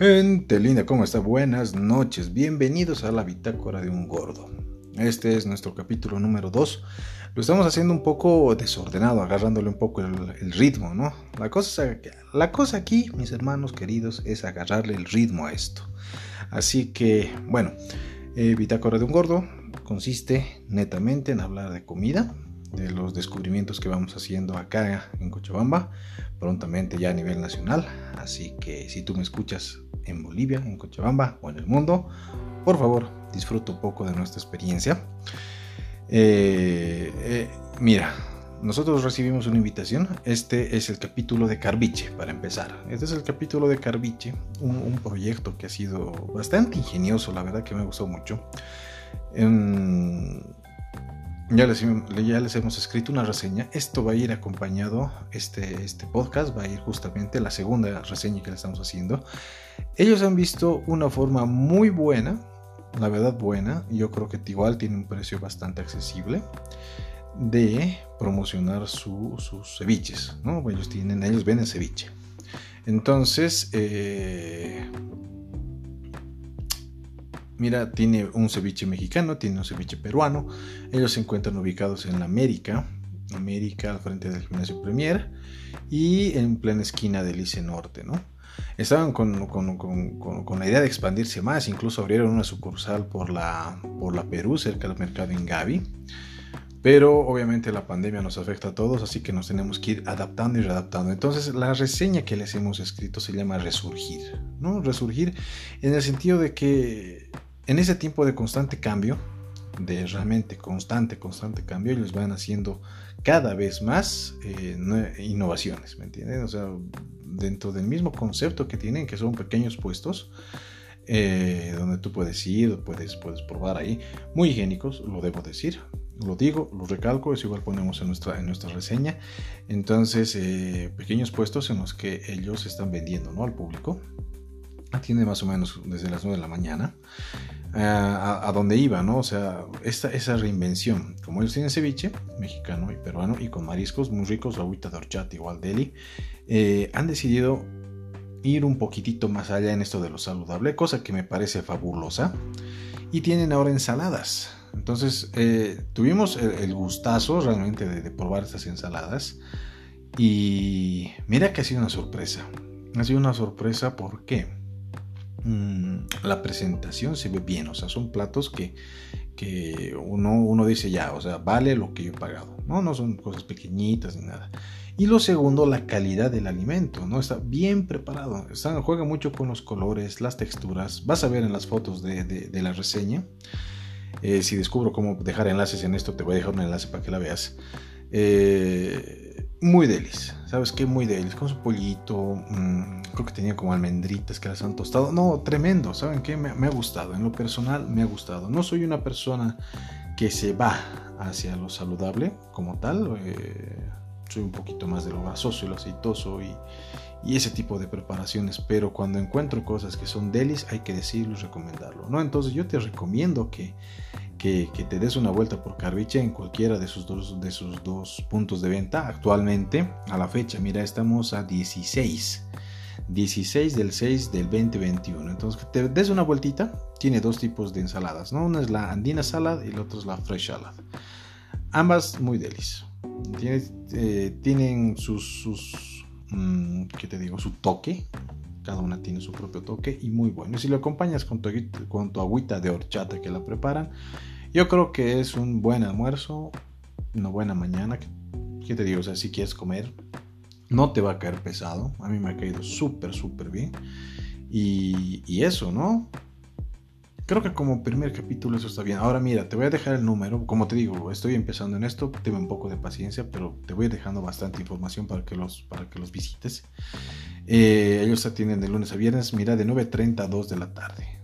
Gente linda, ¿cómo está? Buenas noches, bienvenidos a la bitácora de un gordo. Este es nuestro capítulo número 2. Lo estamos haciendo un poco desordenado, agarrándole un poco el, ritmo, ¿no? La cosa, la cosa aquí, mis hermanos queridos, es agarrarle el ritmo a esto. Así que, bueno, eh, bitácora de un gordo consiste netamente en hablar de comida, de los descubrimientos que vamos haciendo acá en Cochabamba, prontamente ya a nivel nacional. Así que si tú me escuchas en Bolivia, en Cochabamba o en el mundo, por favor, disfruta un poco de nuestra experiencia. Eh, eh, mira, nosotros recibimos una invitación. Este es el capítulo de Carviche, para empezar. Este es el capítulo de Carviche, un, proyecto que ha sido bastante ingenioso, la verdad que me gustó mucho. Ya les, ya les, hemos escrito una reseña. Esto va a ir acompañado, este, este podcast va a ir justamente la segunda reseña que le estamos haciendo. Ellos han visto una forma muy buena, la verdad buena, yo creo que igual tiene un precio bastante accesible de promocionar sus ceviches. ¿no? Ellos, tienen, ellos venden ceviche. Entonces, eh, Mira, tiene un ceviche mexicano, tiene un ceviche peruano. Ellos se encuentran ubicados en América, América al frente del gimnasio Premier y en plena esquina del ICE Norte, ¿no? Estaban con, la idea de expandirse más, incluso abrieron una sucursal por la, por la Perú, cerca del mercado en Gavi. Pero obviamente la pandemia nos afecta a todos, así que nos tenemos que ir adaptando y readaptando. Entonces la reseña que les hemos escrito se llama Resurgir, ¿no? Resurgir en el sentido de que en ese tiempo de constante cambio, de realmente constante, constante cambio, ellos van haciendo cada vez más eh, innovaciones, ¿me entienden? O sea, dentro del mismo concepto que tienen, que son pequeños puestos, eh, donde tú puedes ir, puedes, puedes probar ahí, muy higiénicos, lo debo decir, lo digo, lo recalco, es igual ponemos en nuestra, en nuestra reseña. Entonces, eh, pequeños puestos en los que ellos están vendiendo ¿no? al público. Atiende más o menos desde las 9 de la mañana. Eh, a, donde iba, ¿no? O sea, esa reinvención. Como ellos tienen ceviche, mexicano y peruano, y con mariscos muy ricos, agüita de horchata igual deli, eh, han decidido ir un poquitito más allá en esto de lo saludable, cosa que me parece fabulosa. Y tienen ahora ensaladas. Entonces, eh, tuvimos el, gustazo realmente de, de probar estas ensaladas. Y mira que ha sido una sorpresa. Ha sido una sorpresa, ¿por Mm, la presentación se ve bien, o sea, son platos que, que uno, uno dice ya, o sea, vale lo que yo he pagado, ¿no? No son cosas pequeñitas ni nada. Y lo segundo, la calidad del alimento, ¿no? Está bien preparado, juega mucho con los colores, las texturas, vas a ver en las fotos de, de, la reseña. Eh, si descubro cómo dejar enlaces en esto, te voy a dejar un enlace para que la veas. Eh, muy delis, ¿sabes qué? Muy delis, con su pollito, mm, creo que tenía como almendritas que las han tostado. No, tremendo, ¿saben qué? Me, ha gustado, en lo personal me ha gustado. No soy una persona que se va hacia lo saludable como tal, eh, soy un poquito más de lo grasoso y lo aceitoso y, y, ese tipo de preparaciones, pero cuando encuentro cosas que son delis hay que decirlo y recomendarlo, ¿no? Entonces yo te recomiendo que que, te des una vuelta por Carviche en cualquiera de sus, dos, de sus dos puntos de venta. Actualmente, a la fecha, mira, estamos a 16. 16 del 6 del 2021. Entonces, que te des una vueltita. Tiene dos tipos de ensaladas, ¿no? Una es la andina salad y la otra es la fresh salad. Ambas muy delis. Eh, tienen sus, sus mm, ¿qué te digo? Su toque. Cada una tiene su propio toque y muy bueno. Y si lo acompañas con tu, con tu agüita de horchata que la preparan, yo creo que es un buen almuerzo, una buena mañana. ¿Qué te digo? O sea, si quieres comer, no te va a caer pesado. A mí me ha caído súper, súper bien. Y, y eso, ¿no? Creo que como primer capítulo eso está bien. Ahora mira, te voy a dejar el número. Como te digo, estoy empezando en esto. Tengo un poco de paciencia, pero te voy dejando bastante información para que los, para que los visites. Eh, ellos atienden de lunes a viernes, mira, de 9.30 a 2 de la tarde.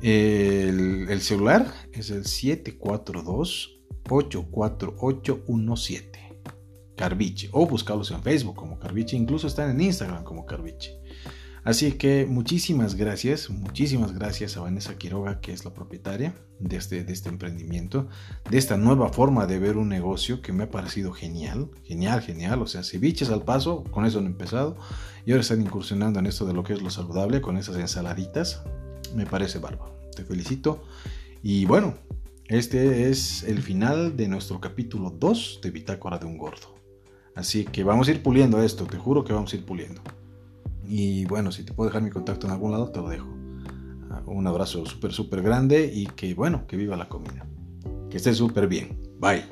El, celular es el 742-84817. Carviche. O buscarlos en Facebook como Carviche. Incluso están en Instagram como Carviche. Así que muchísimas gracias, muchísimas gracias a Vanessa Quiroga, que es la propietaria de este, de este emprendimiento, de esta nueva forma de ver un negocio que me ha parecido genial, genial, genial. O sea, ceviches al paso, con eso han empezado y ahora están incursionando en esto de lo que es lo saludable con esas ensaladitas. Me parece bárbaro. Te felicito. Y bueno, este es el final de nuestro capítulo 2 de Bitácora de un Gordo. Así que vamos a ir puliendo esto, te juro que vamos a ir puliendo. Y bueno, si te puedo dejar mi contacto en algún lado, te lo dejo. Ah, un abrazo súper, súper grande y que bueno, que viva la comida. Que esté súper bien. Bye.